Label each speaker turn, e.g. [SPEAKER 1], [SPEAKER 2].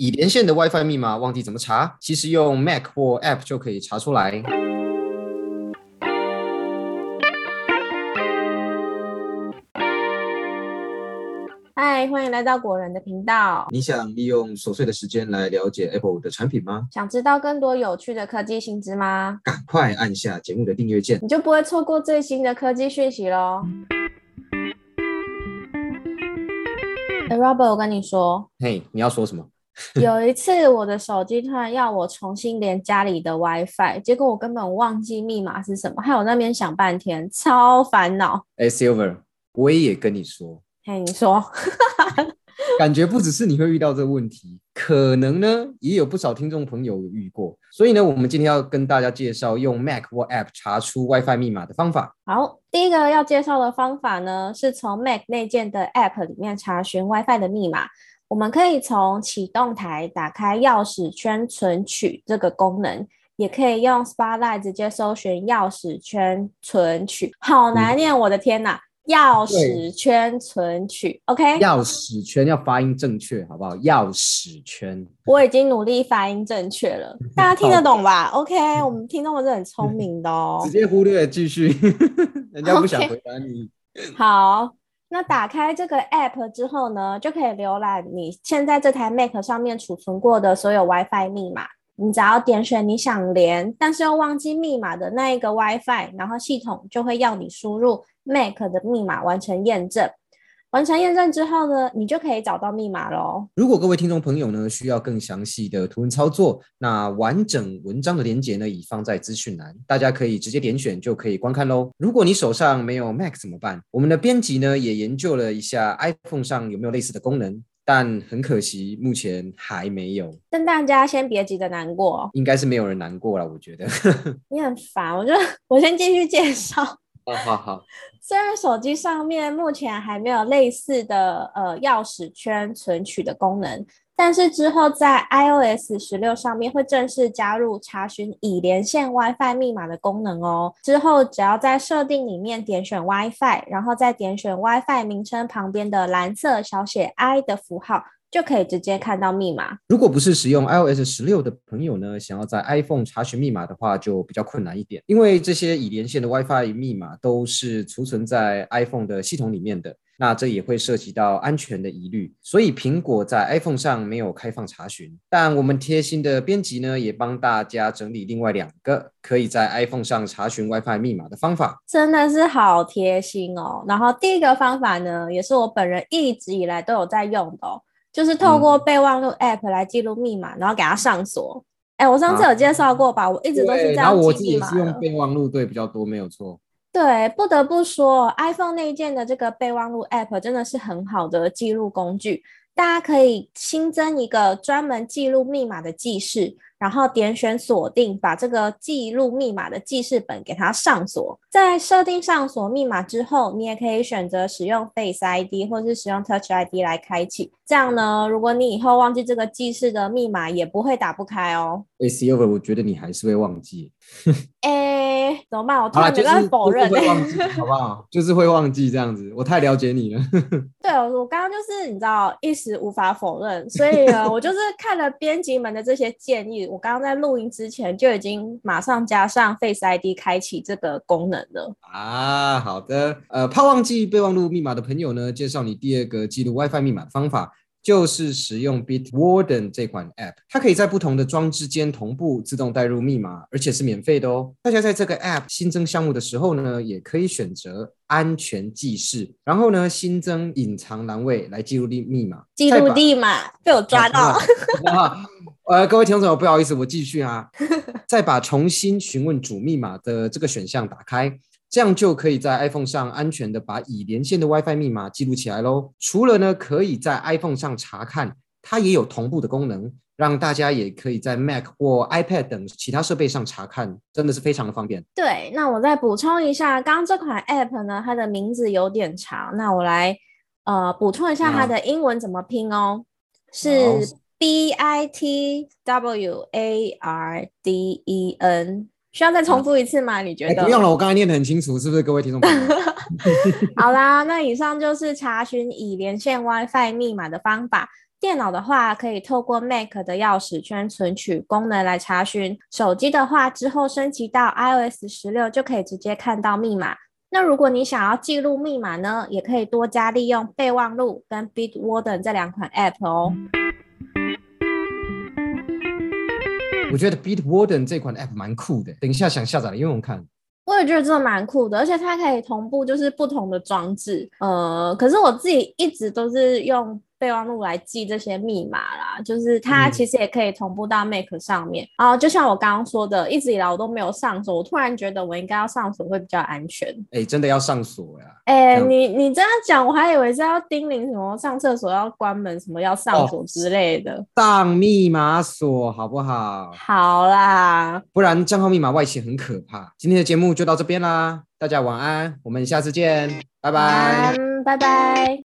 [SPEAKER 1] 已连线的 WiFi 密码忘记怎么查？其实用 Mac 或 App 就可以查出来。
[SPEAKER 2] 嗨，欢迎来到果仁的频道。
[SPEAKER 1] 你想利用琐碎的时间来了解 Apple 的产品吗？
[SPEAKER 2] 想知道更多有趣的科技新知吗？
[SPEAKER 1] 赶快按下节目的订阅键，
[SPEAKER 2] 你就不会错过最新的科技讯息喽。哎，Robert，我跟你说，
[SPEAKER 1] 嘿，你要说什么？
[SPEAKER 2] 有一次我的手机突然要我重新连家里的 WiFi，结果我根本忘记密码是什么，害我那边想半天，超烦恼。
[SPEAKER 1] 哎，Silver，我也跟你说，
[SPEAKER 2] 嘿，你说，
[SPEAKER 1] 感觉不只是你会遇到这个问题，可能呢也有不少听众朋友有遇过。所以呢，我们今天要跟大家介绍用 Mac 或 App 查出 WiFi 密码的方法。
[SPEAKER 2] 好，第一个要介绍的方法呢，是从 Mac 内建的 App 里面查询 WiFi 的密码。我们可以从启动台打开钥匙圈存取这个功能，也可以用 Spotlight 直接搜寻钥匙圈存取。好难念，我的天哪！钥匙圈存取，OK？
[SPEAKER 1] 钥匙圈要发音正确，好不好？钥匙圈，
[SPEAKER 2] 我已经努力发音正确了，大家听得懂吧？OK？我们听众是很聪明的哦。
[SPEAKER 1] 直接忽略，继续，人家不想回答你。
[SPEAKER 2] 好。那打开这个 app 之后呢，就可以浏览你现在这台 Mac 上面储存过的所有 WiFi 密码。你只要点选你想连，但是又忘记密码的那一个 WiFi，然后系统就会要你输入 Mac 的密码完成验证。完成验证之后呢，你就可以找到密码喽。
[SPEAKER 1] 如果各位听众朋友呢需要更详细的图文操作，那完整文章的连接呢已放在资讯栏，大家可以直接点选就可以观看喽。如果你手上没有 Mac 怎么办？我们的编辑呢也研究了一下 iPhone 上有没有类似的功能，但很可惜目前还没有。
[SPEAKER 2] 但大家先别急着难过，
[SPEAKER 1] 应该是没有人难过了，我觉得。
[SPEAKER 2] 你很烦，我觉得我先继续介绍。
[SPEAKER 1] 好好好，
[SPEAKER 2] 虽然手机上面目前还没有类似的呃钥匙圈存取的功能，但是之后在 iOS 十六上面会正式加入查询已连线 WiFi 密码的功能哦。之后只要在设定里面点选 WiFi，然后再点选 WiFi 名称旁边的蓝色小写 i 的符号。就可以直接看到密码。
[SPEAKER 1] 如果不是使用 iOS 十六的朋友呢，想要在 iPhone 查询密码的话，就比较困难一点，因为这些已连线的 WiFi 密码都是储存在 iPhone 的系统里面的，那这也会涉及到安全的疑虑，所以苹果在 iPhone 上没有开放查询。但我们贴心的编辑呢，也帮大家整理另外两个可以在 iPhone 上查询 WiFi 密码的方法，
[SPEAKER 2] 真的是好贴心哦。然后第一个方法呢，也是我本人一直以来都有在用的哦。就是透过备忘录 App 来记录密码，然后给它上锁。哎，我上次有介绍过吧？我一直都是这样记
[SPEAKER 1] 密码。我自己是用备忘录对比较多，没有错。
[SPEAKER 2] 对，不得不说，iPhone 内建的这个备忘录 App 真的是很好的记录工具。大家可以新增一个专门记录密码的记事。然后点选锁定，把这个记录密码的记事本给它上锁。在设定上锁密码之后，你也可以选择使用 Face ID 或是使用 Touch ID 来开启。这样呢，如果你以后忘记这个记事的密码，也不会打不开哦。
[SPEAKER 1] A C over，我觉得你还是会忘记。
[SPEAKER 2] 哎，怎么办？我突然觉得否认，
[SPEAKER 1] 会 忘记，好不好？就是会忘记这样子。我太了解你了。
[SPEAKER 2] 对，我刚刚就是你知道一时无法否认，所以呢，我就是看了编辑们的这些建议。我刚刚在录音之前就已经马上加上 Face ID 开启这个功能了
[SPEAKER 1] 啊。好的，呃，怕忘记备忘录密码的朋友呢，介绍你第二个记录 WiFi 密码的方法。就是使用 Bitwarden 这款 App，它可以在不同的装置间同步自动带入密码，而且是免费的哦。大家在这个 App 新增项目的时候呢，也可以选择安全记事，然后呢新增隐藏栏位来记录密密码。
[SPEAKER 2] 记录密码被我抓到。
[SPEAKER 1] 呃，各位听众不好意思，我继续啊，再把重新询问主密码的这个选项打开。这样就可以在 iPhone 上安全的把已连线的 WiFi 密码记录起来喽。除了呢，可以在 iPhone 上查看，它也有同步的功能，让大家也可以在 Mac 或 iPad 等其他设备上查看，真的是非常的方便。
[SPEAKER 2] 对，那我再补充一下，刚刚这款 App 呢，它的名字有点长，那我来呃补充一下它的英文怎么拼哦，是 B I T W A R D E N。需要再重复一次吗？你觉得？
[SPEAKER 1] 不用了，我刚才念得很清楚，是不是各位听众朋友？
[SPEAKER 2] 好啦，那以上就是查询已连线 WiFi 密码的方法。电脑的话，可以透过 Mac 的钥匙圈存取功能来查询；手机的话，之后升级到 iOS 十六就可以直接看到密码。那如果你想要记录密码呢，也可以多加利用备忘录跟 Bitwarden 这两款 App 哦。
[SPEAKER 1] 我觉得 Beat Warden 这款 App 蛮酷的，等一下想下载了用用看。
[SPEAKER 2] 我也觉得这个蛮酷的，而且它可以同步就是不同的装置。呃，可是我自己一直都是用。备忘录来记这些密码啦，就是它其实也可以同步到 Mac 上面。然后就像我刚刚说的，一直以来我都没有上锁，我突然觉得我应该要上锁会比较安全。
[SPEAKER 1] 哎，真的要上锁呀？
[SPEAKER 2] 哎，你你这样讲，我还以为是要叮咛什么上厕所要关门，什么要上锁之类的。
[SPEAKER 1] 上密码锁好不好？
[SPEAKER 2] 好啦，
[SPEAKER 1] 不然账号密码外泄很可怕。今天的节目就到这边啦，大家晚安，我们下次见，拜拜，
[SPEAKER 2] 拜拜。